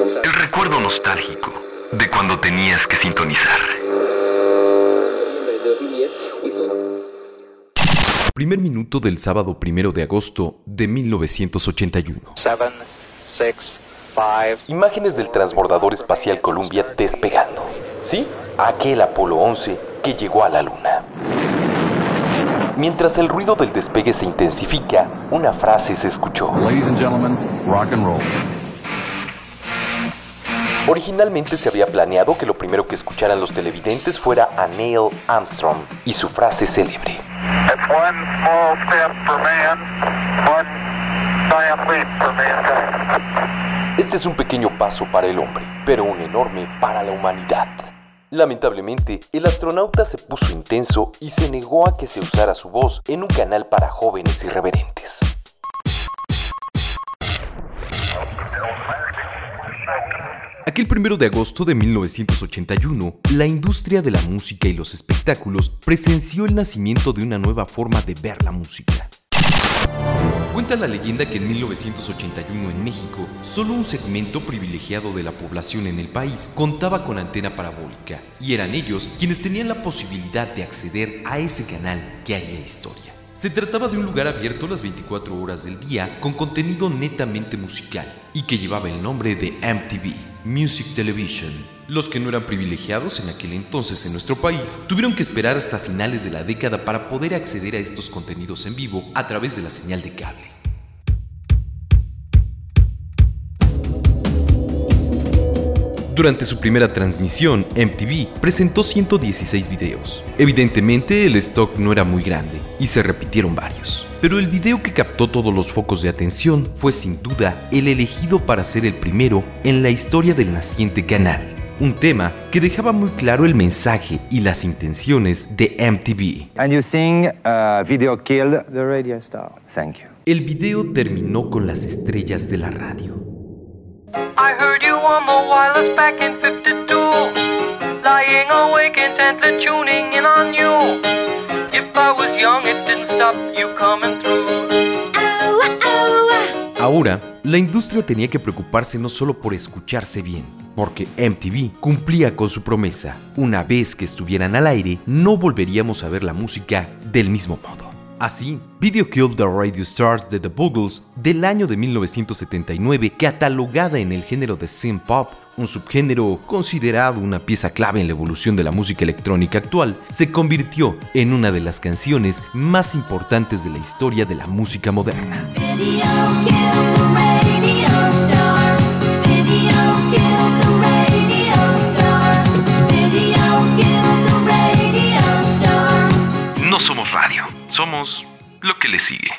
El recuerdo nostálgico de cuando tenías que sintonizar. Primer minuto del sábado primero de agosto de 1981. Imágenes del transbordador espacial Columbia despegando. ¿Sí? Aquel Apolo 11 que llegó a la Luna. Mientras el ruido del despegue se intensifica, una frase se escuchó. Originalmente se había planeado que lo primero que escucharan los televidentes fuera a Neil Armstrong y su frase célebre. Este es un pequeño paso para el hombre, pero un enorme para la humanidad. Lamentablemente, el astronauta se puso intenso y se negó a que se usara su voz en un canal para jóvenes irreverentes. Aquel primero de agosto de 1981, la industria de la música y los espectáculos presenció el nacimiento de una nueva forma de ver la música. Cuenta la leyenda que en 1981 en México, solo un segmento privilegiado de la población en el país contaba con antena parabólica, y eran ellos quienes tenían la posibilidad de acceder a ese canal que haría historia. Se trataba de un lugar abierto las 24 horas del día con contenido netamente musical y que llevaba el nombre de MTV, Music Television. Los que no eran privilegiados en aquel entonces en nuestro país tuvieron que esperar hasta finales de la década para poder acceder a estos contenidos en vivo a través de la señal de cable. Durante su primera transmisión, MTV presentó 116 videos. Evidentemente, el stock no era muy grande y se repitieron varios. Pero el video que captó todos los focos de atención fue sin duda el elegido para ser el primero en la historia del naciente canal. Un tema que dejaba muy claro el mensaje y las intenciones de MTV. And you sing uh, Video Killed the Radio Star. Thank you. El video terminó con las estrellas de la radio. I heard you on the wireless back in 52. Lying awake intently tuning in on you. If I was young, it didn't stop you coming through. Ahora, la industria tenía que preocuparse no solo por escucharse bien, porque MTV cumplía con su promesa. Una vez que estuvieran al aire, no volveríamos a ver la música del mismo modo. Así, Video Killed the Radio Stars de The Boogles del año de 1979, catalogada en el género de synth pop, un subgénero considerado una pieza clave en la evolución de la música electrónica actual, se convirtió en una de las canciones más importantes de la historia de la música moderna. Somos lo que le sigue.